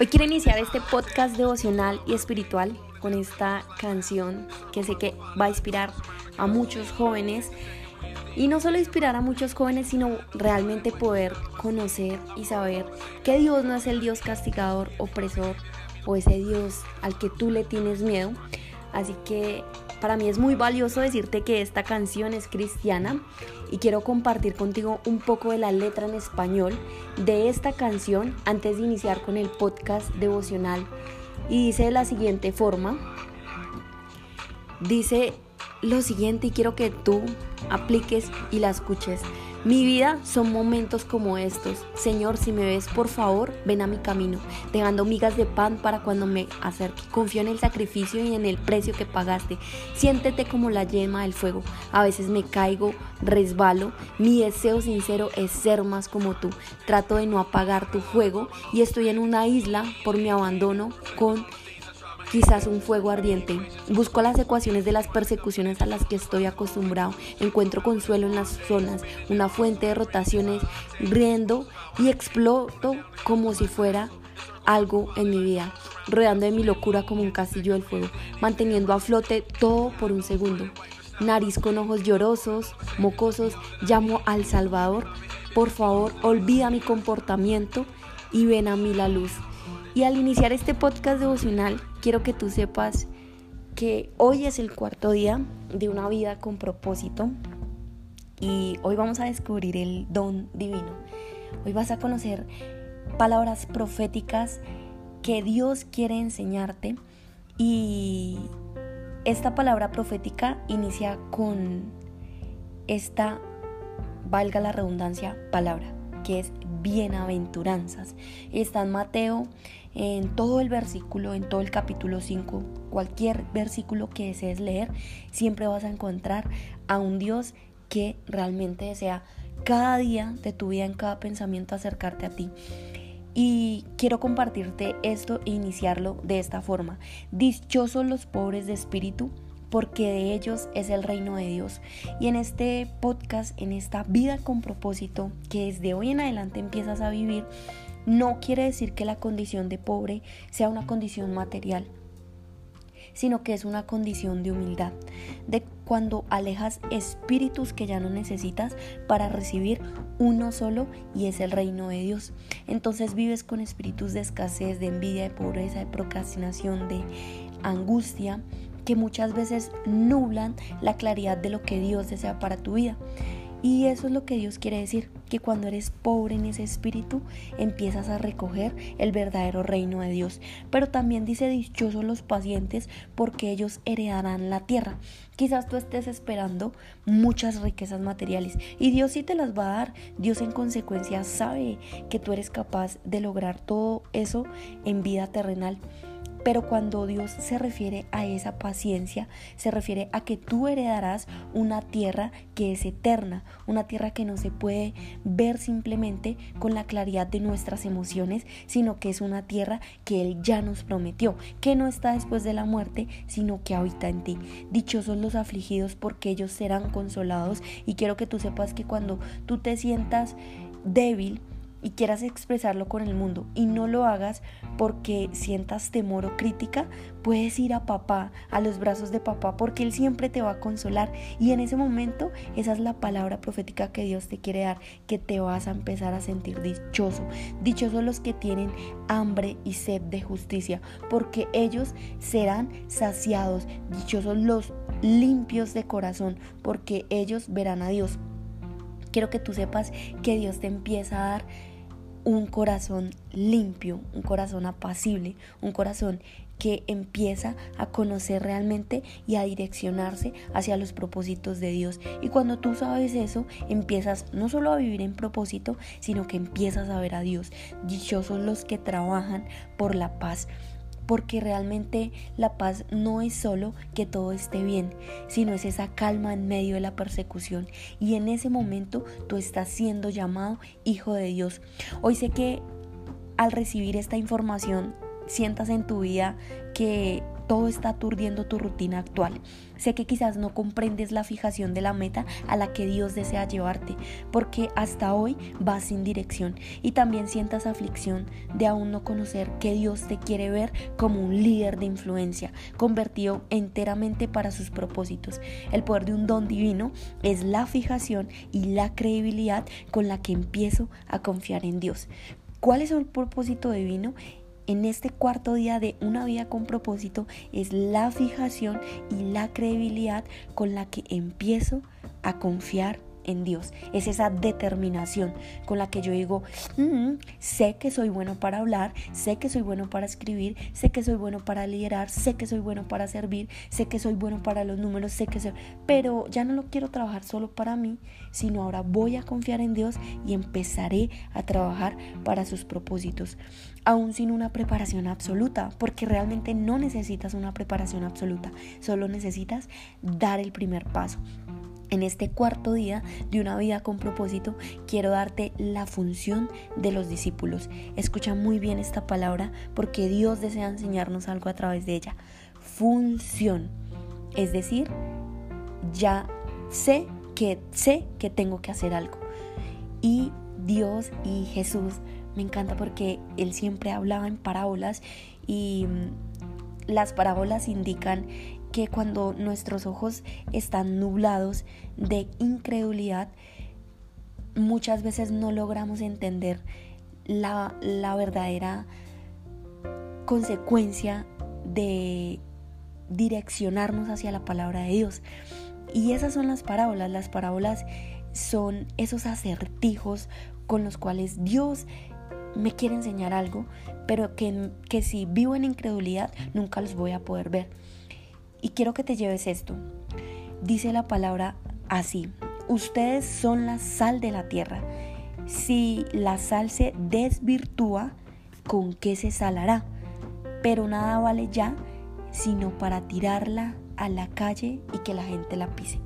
Hoy quiero iniciar este podcast devocional y espiritual con esta canción que sé que va a inspirar a muchos jóvenes y no solo inspirar a muchos jóvenes, sino realmente poder conocer y saber que Dios no es el Dios castigador, opresor o ese Dios al que tú le tienes miedo. Así que para mí es muy valioso decirte que esta canción es cristiana y quiero compartir contigo un poco de la letra en español de esta canción antes de iniciar con el podcast devocional. Y dice de la siguiente forma, dice lo siguiente y quiero que tú apliques y la escuches. Mi vida son momentos como estos. Señor, si me ves, por favor, ven a mi camino, dejando migas de pan para cuando me acerque. Confío en el sacrificio y en el precio que pagaste. Siéntete como la yema del fuego. A veces me caigo, resbalo. Mi deseo sincero es ser más como tú. Trato de no apagar tu fuego y estoy en una isla por mi abandono con quizás un fuego ardiente. Busco las ecuaciones de las persecuciones a las que estoy acostumbrado. Encuentro consuelo en las zonas, una fuente de rotaciones, riendo y exploto como si fuera algo en mi vida, rodeando de mi locura como un castillo del fuego, manteniendo a flote todo por un segundo. Nariz con ojos llorosos, mocosos, llamo al Salvador. Por favor, olvida mi comportamiento y ven a mí la luz. Y al iniciar este podcast devocional, quiero que tú sepas que hoy es el cuarto día de una vida con propósito y hoy vamos a descubrir el don divino. Hoy vas a conocer palabras proféticas que Dios quiere enseñarte y esta palabra profética inicia con esta, valga la redundancia, palabra, que es bienaventuranzas. Está en Mateo en todo el versículo, en todo el capítulo 5, cualquier versículo que desees leer, siempre vas a encontrar a un Dios que realmente desea cada día de tu vida, en cada pensamiento, acercarte a ti. Y quiero compartirte esto e iniciarlo de esta forma. Dichosos los pobres de espíritu, porque de ellos es el reino de Dios. Y en este podcast, en esta vida con propósito que desde hoy en adelante empiezas a vivir, no quiere decir que la condición de pobre sea una condición material, sino que es una condición de humildad, de cuando alejas espíritus que ya no necesitas para recibir uno solo y es el reino de Dios. Entonces vives con espíritus de escasez, de envidia, de pobreza, de procrastinación, de angustia, que muchas veces nublan la claridad de lo que Dios desea para tu vida. Y eso es lo que Dios quiere decir, que cuando eres pobre en ese espíritu, empiezas a recoger el verdadero reino de Dios. Pero también dice dichosos los pacientes porque ellos heredarán la tierra. Quizás tú estés esperando muchas riquezas materiales y Dios sí te las va a dar. Dios en consecuencia sabe que tú eres capaz de lograr todo eso en vida terrenal. Pero cuando Dios se refiere a esa paciencia, se refiere a que tú heredarás una tierra que es eterna, una tierra que no se puede ver simplemente con la claridad de nuestras emociones, sino que es una tierra que Él ya nos prometió, que no está después de la muerte, sino que habita en ti. Dichosos los afligidos porque ellos serán consolados y quiero que tú sepas que cuando tú te sientas débil, y quieras expresarlo con el mundo y no lo hagas porque sientas temor o crítica, puedes ir a papá, a los brazos de papá, porque él siempre te va a consolar y en ese momento esa es la palabra profética que Dios te quiere dar, que te vas a empezar a sentir dichoso. Dichosos los que tienen hambre y sed de justicia, porque ellos serán saciados. Dichosos los limpios de corazón, porque ellos verán a Dios. Quiero que tú sepas que Dios te empieza a dar un corazón limpio, un corazón apacible, un corazón que empieza a conocer realmente y a direccionarse hacia los propósitos de Dios. Y cuando tú sabes eso, empiezas no solo a vivir en propósito, sino que empiezas a ver a Dios. Dichosos los que trabajan por la paz porque realmente la paz no es solo que todo esté bien, sino es esa calma en medio de la persecución. Y en ese momento tú estás siendo llamado hijo de Dios. Hoy sé que al recibir esta información sientas en tu vida que todo está aturdiendo tu rutina actual. Sé que quizás no comprendes la fijación de la meta a la que Dios desea llevarte, porque hasta hoy vas sin dirección y también sientas aflicción de aún no conocer que Dios te quiere ver como un líder de influencia, convertido enteramente para sus propósitos. El poder de un don divino es la fijación y la credibilidad con la que empiezo a confiar en Dios. ¿Cuál es el propósito divino? En este cuarto día de una vida con propósito es la fijación y la credibilidad con la que empiezo a confiar en Dios. Es esa determinación con la que yo digo, mm, sé que soy bueno para hablar, sé que soy bueno para escribir, sé que soy bueno para liderar, sé que soy bueno para servir, sé que soy bueno para los números, sé que soy... Pero ya no lo quiero trabajar solo para mí, sino ahora voy a confiar en Dios y empezaré a trabajar para sus propósitos aún sin una preparación absoluta, porque realmente no necesitas una preparación absoluta, solo necesitas dar el primer paso. En este cuarto día de una vida con propósito, quiero darte la función de los discípulos. Escucha muy bien esta palabra porque Dios desea enseñarnos algo a través de ella. Función. Es decir, ya sé que sé que tengo que hacer algo. Y Dios y Jesús me encanta porque él siempre hablaba en parábolas y mm, las parábolas indican que cuando nuestros ojos están nublados de incredulidad, muchas veces no logramos entender la, la verdadera consecuencia de direccionarnos hacia la palabra de Dios. Y esas son las parábolas. Las parábolas son esos acertijos con los cuales Dios me quiere enseñar algo, pero que, que si vivo en incredulidad nunca los voy a poder ver. Y quiero que te lleves esto. Dice la palabra así, ustedes son la sal de la tierra. Si la sal se desvirtúa, ¿con qué se salará? Pero nada vale ya sino para tirarla a la calle y que la gente la pise.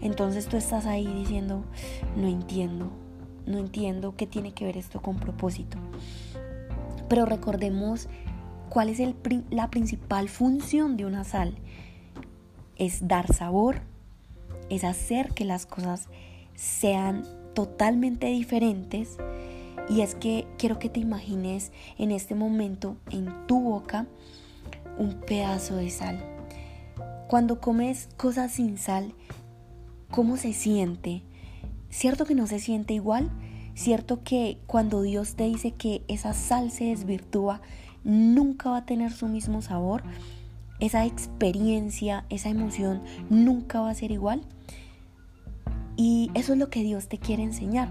Entonces tú estás ahí diciendo, no entiendo, no entiendo qué tiene que ver esto con propósito. Pero recordemos cuál es la principal función de una sal. Es dar sabor, es hacer que las cosas sean totalmente diferentes. Y es que quiero que te imagines en este momento en tu boca un pedazo de sal. Cuando comes cosas sin sal, ¿cómo se siente? ¿Cierto que no se siente igual? ¿Cierto que cuando Dios te dice que esa sal se desvirtúa, nunca va a tener su mismo sabor? Esa experiencia, esa emoción nunca va a ser igual. Y eso es lo que Dios te quiere enseñar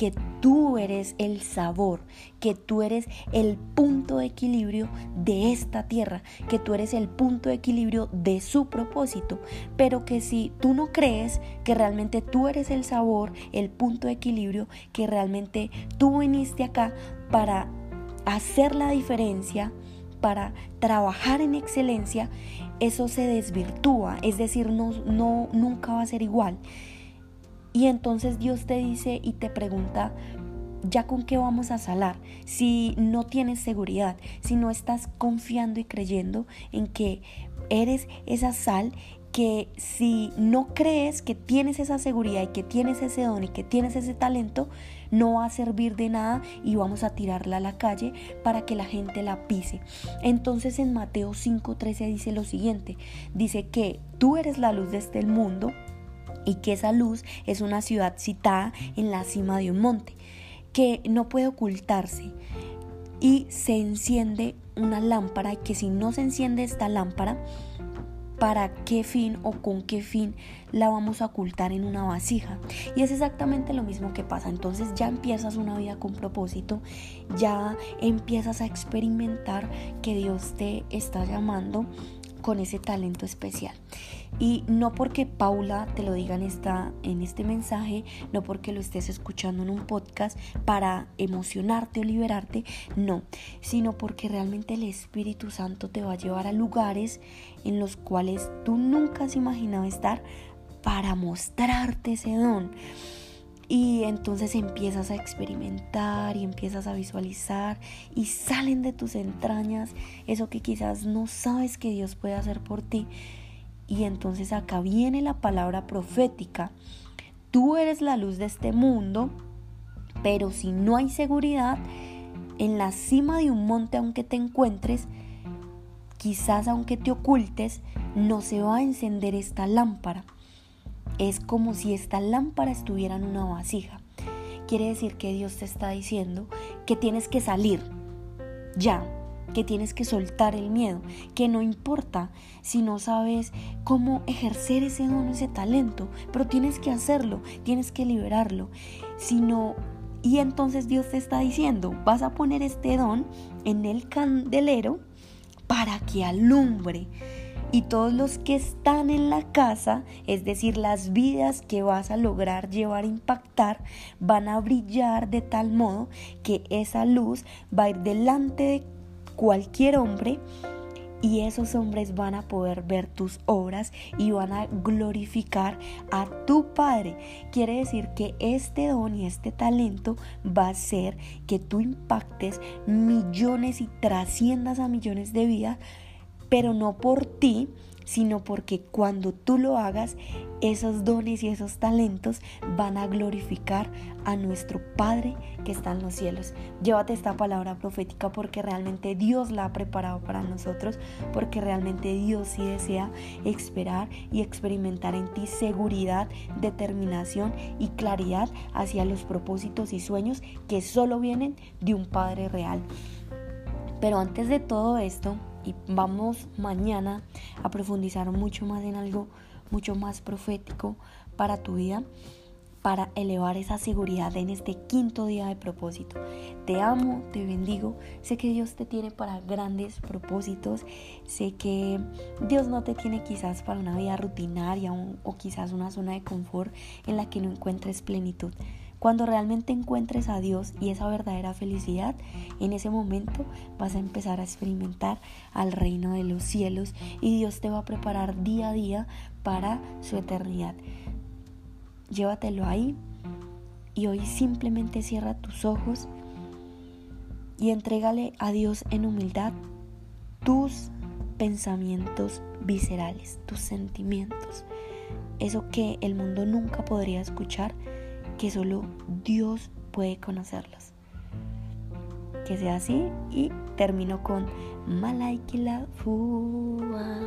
que tú eres el sabor, que tú eres el punto de equilibrio de esta tierra, que tú eres el punto de equilibrio de su propósito, pero que si tú no crees que realmente tú eres el sabor, el punto de equilibrio, que realmente tú viniste acá para hacer la diferencia, para trabajar en excelencia, eso se desvirtúa, es decir, no, no nunca va a ser igual. Y entonces Dios te dice y te pregunta, ¿ya con qué vamos a salar? Si no tienes seguridad, si no estás confiando y creyendo en que eres esa sal que si no crees que tienes esa seguridad y que tienes ese don y que tienes ese talento, no va a servir de nada y vamos a tirarla a la calle para que la gente la pise. Entonces en Mateo 5:13 dice lo siguiente, dice que tú eres la luz de este mundo y que esa luz es una ciudad citada en la cima de un monte, que no puede ocultarse y se enciende una lámpara y que si no se enciende esta lámpara, ¿para qué fin o con qué fin la vamos a ocultar en una vasija? Y es exactamente lo mismo que pasa. Entonces ya empiezas una vida con propósito, ya empiezas a experimentar que Dios te está llamando con ese talento especial. Y no porque Paula te lo diga en, esta, en este mensaje, no porque lo estés escuchando en un podcast para emocionarte o liberarte, no, sino porque realmente el Espíritu Santo te va a llevar a lugares en los cuales tú nunca has imaginado estar para mostrarte ese don. Y entonces empiezas a experimentar y empiezas a visualizar y salen de tus entrañas eso que quizás no sabes que Dios puede hacer por ti. Y entonces acá viene la palabra profética. Tú eres la luz de este mundo, pero si no hay seguridad, en la cima de un monte aunque te encuentres, quizás aunque te ocultes, no se va a encender esta lámpara. Es como si esta lámpara estuviera en una vasija. Quiere decir que Dios te está diciendo que tienes que salir ya, que tienes que soltar el miedo, que no importa si no sabes cómo ejercer ese don, ese talento, pero tienes que hacerlo, tienes que liberarlo. sino y entonces Dios te está diciendo, vas a poner este don en el candelero para que alumbre y todos los que están en la casa, es decir, las vidas que vas a lograr llevar a impactar, van a brillar de tal modo que esa luz va a ir delante de cualquier hombre y esos hombres van a poder ver tus obras y van a glorificar a tu Padre. Quiere decir que este don y este talento va a hacer que tú impactes millones y trasciendas a millones de vidas pero no por ti, sino porque cuando tú lo hagas, esos dones y esos talentos van a glorificar a nuestro Padre que está en los cielos. Llévate esta palabra profética porque realmente Dios la ha preparado para nosotros, porque realmente Dios sí desea esperar y experimentar en ti seguridad, determinación y claridad hacia los propósitos y sueños que solo vienen de un Padre real. Pero antes de todo esto, y vamos mañana a profundizar mucho más en algo mucho más profético para tu vida, para elevar esa seguridad en este quinto día de propósito. Te amo, te bendigo, sé que Dios te tiene para grandes propósitos, sé que Dios no te tiene quizás para una vida rutinaria o, quizás una zona de confort en la que no encuentres plenitud. Cuando realmente encuentres a Dios y esa verdadera felicidad, en ese momento vas a empezar a experimentar al reino de los cielos y Dios te va a preparar día a día para su eternidad. Llévatelo ahí y hoy simplemente cierra tus ojos y entrégale a Dios en humildad tus pensamientos viscerales, tus sentimientos, eso que el mundo nunca podría escuchar que solo Dios puede conocerlos. Que sea así y termino con Malaikila Fua.